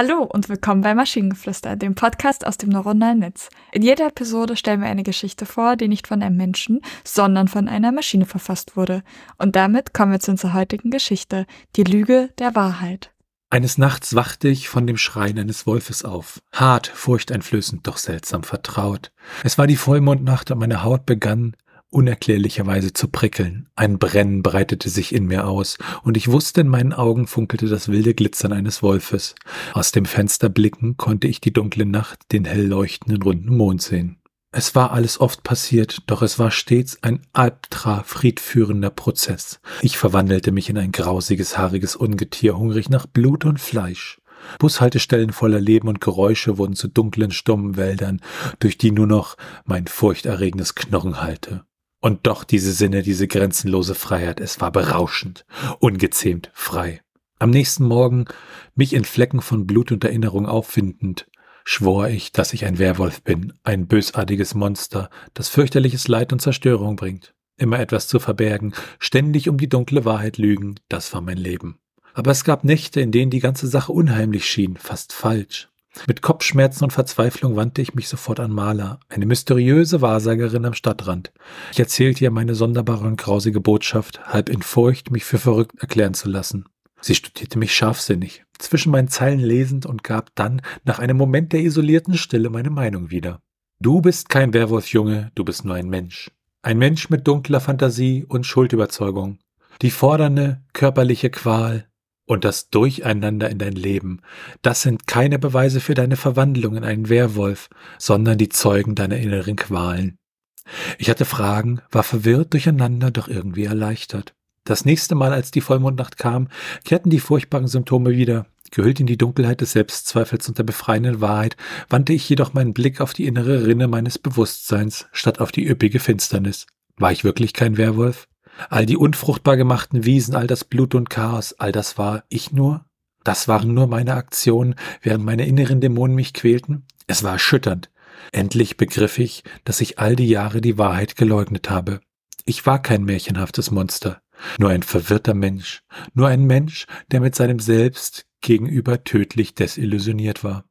Hallo und willkommen bei Maschinengeflüster, dem Podcast aus dem neuronalen Netz. In jeder Episode stellen wir eine Geschichte vor, die nicht von einem Menschen, sondern von einer Maschine verfasst wurde. Und damit kommen wir zu unserer heutigen Geschichte, die Lüge der Wahrheit. Eines Nachts wachte ich von dem Schreien eines Wolfes auf. Hart, furchteinflößend, doch seltsam vertraut. Es war die Vollmondnacht und meine Haut begann unerklärlicherweise zu prickeln. Ein Brennen breitete sich in mir aus, und ich wusste, in meinen Augen funkelte das wilde Glitzern eines Wolfes. Aus dem Fenster blicken konnte ich die dunkle Nacht, den hell leuchtenden runden Mond sehen. Es war alles oft passiert, doch es war stets ein albtra friedführender Prozess. Ich verwandelte mich in ein grausiges, haariges Ungetier, hungrig nach Blut und Fleisch. Bushaltestellen voller Leben und Geräusche wurden zu dunklen, stummen Wäldern, durch die nur noch mein furchterregendes Knochen hallte. Und doch diese Sinne, diese grenzenlose Freiheit, es war berauschend, ungezähmt, frei. Am nächsten Morgen, mich in Flecken von Blut und Erinnerung auffindend, schwor ich, dass ich ein Werwolf bin, ein bösartiges Monster, das fürchterliches Leid und Zerstörung bringt. Immer etwas zu verbergen, ständig um die dunkle Wahrheit lügen, das war mein Leben. Aber es gab Nächte, in denen die ganze Sache unheimlich schien, fast falsch. Mit Kopfschmerzen und Verzweiflung wandte ich mich sofort an Maler, eine mysteriöse Wahrsagerin am Stadtrand. Ich erzählte ihr meine sonderbare und grausige Botschaft, halb in Furcht, mich für verrückt erklären zu lassen. Sie studierte mich scharfsinnig, zwischen meinen Zeilen lesend und gab dann, nach einem Moment der isolierten Stille, meine Meinung wieder. Du bist kein Werwolf, Junge, du bist nur ein Mensch. Ein Mensch mit dunkler Fantasie und Schuldüberzeugung. Die fordernde, körperliche Qual, und das Durcheinander in dein Leben, das sind keine Beweise für deine Verwandlung in einen Werwolf, sondern die Zeugen deiner inneren Qualen. Ich hatte Fragen, war verwirrt, durcheinander, doch irgendwie erleichtert. Das nächste Mal, als die Vollmondnacht kam, kehrten die furchtbaren Symptome wieder. Gehüllt in die Dunkelheit des Selbstzweifels und der befreienden Wahrheit, wandte ich jedoch meinen Blick auf die innere Rinne meines Bewusstseins, statt auf die üppige Finsternis. War ich wirklich kein Werwolf? All die unfruchtbar gemachten Wiesen, all das Blut und Chaos, all das war ich nur? Das waren nur meine Aktionen, während meine inneren Dämonen mich quälten? Es war erschütternd. Endlich begriff ich, dass ich all die Jahre die Wahrheit geleugnet habe. Ich war kein märchenhaftes Monster, nur ein verwirrter Mensch, nur ein Mensch, der mit seinem Selbst gegenüber tödlich desillusioniert war.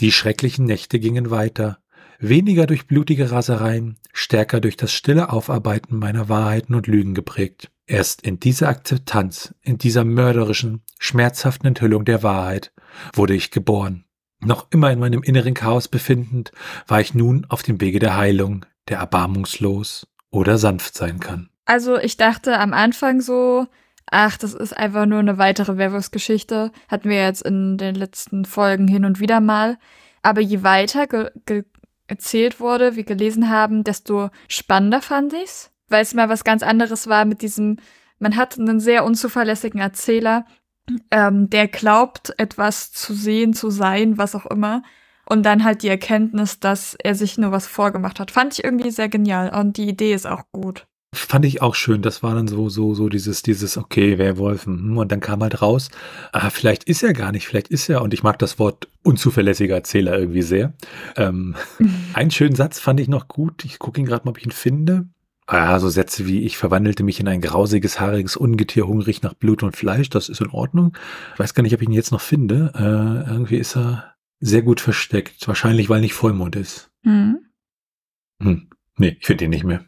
Die schrecklichen Nächte gingen weiter, weniger durch blutige Rasereien, stärker durch das stille Aufarbeiten meiner Wahrheiten und Lügen geprägt. Erst in dieser Akzeptanz, in dieser mörderischen, schmerzhaften Enthüllung der Wahrheit wurde ich geboren. Noch immer in meinem inneren Chaos befindend, war ich nun auf dem Wege der Heilung, der erbarmungslos oder sanft sein kann. Also ich dachte am Anfang so, ach, das ist einfach nur eine weitere Werwolfsgeschichte. Hatten wir jetzt in den letzten Folgen hin und wieder mal. Aber je weiter ge ge erzählt wurde, wir gelesen haben, desto spannender fand ich's, weil es mal was ganz anderes war mit diesem, man hat einen sehr unzuverlässigen Erzähler, ähm, der glaubt, etwas zu sehen, zu sein, was auch immer. Und dann halt die Erkenntnis, dass er sich nur was vorgemacht hat. Fand ich irgendwie sehr genial. Und die Idee ist auch gut. Fand ich auch schön. Das war dann so, so, so dieses, dieses, okay, Werwolf, hm, und dann kam halt raus, ah, vielleicht ist er gar nicht, vielleicht ist er, und ich mag das Wort unzuverlässiger Erzähler irgendwie sehr. Ähm, einen schönen Satz fand ich noch gut. Ich gucke ihn gerade mal, ob ich ihn finde. Ah, so Sätze wie, ich verwandelte mich in ein grausiges, haariges Ungetier, hungrig nach Blut und Fleisch, das ist in Ordnung. Ich weiß gar nicht, ob ich ihn jetzt noch finde. Äh, irgendwie ist er sehr gut versteckt. Wahrscheinlich, weil nicht Vollmond ist. Mhm. Hm. Nee, ich finde ihn nicht mehr.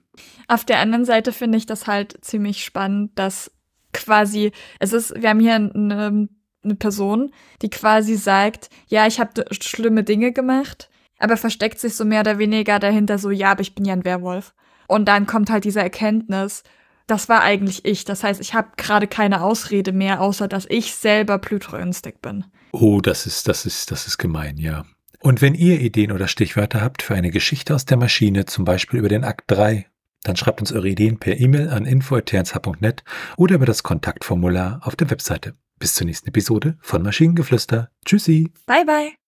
Auf der anderen Seite finde ich das halt ziemlich spannend, dass quasi, es ist, wir haben hier eine, eine Person, die quasi sagt, ja, ich habe schlimme Dinge gemacht, aber versteckt sich so mehr oder weniger dahinter so, ja, aber ich bin ja ein Werwolf. Und dann kommt halt diese Erkenntnis, das war eigentlich ich. Das heißt, ich habe gerade keine Ausrede mehr, außer dass ich selber Pluto-Instinct bin. Oh, das ist, das ist, das ist gemein, ja. Und wenn ihr Ideen oder Stichwörter habt für eine Geschichte aus der Maschine, zum Beispiel über den Akt 3 dann schreibt uns eure Ideen per E-Mail an info.tnsh.net oder über das Kontaktformular auf der Webseite. Bis zur nächsten Episode von Maschinengeflüster. Tschüssi. Bye bye.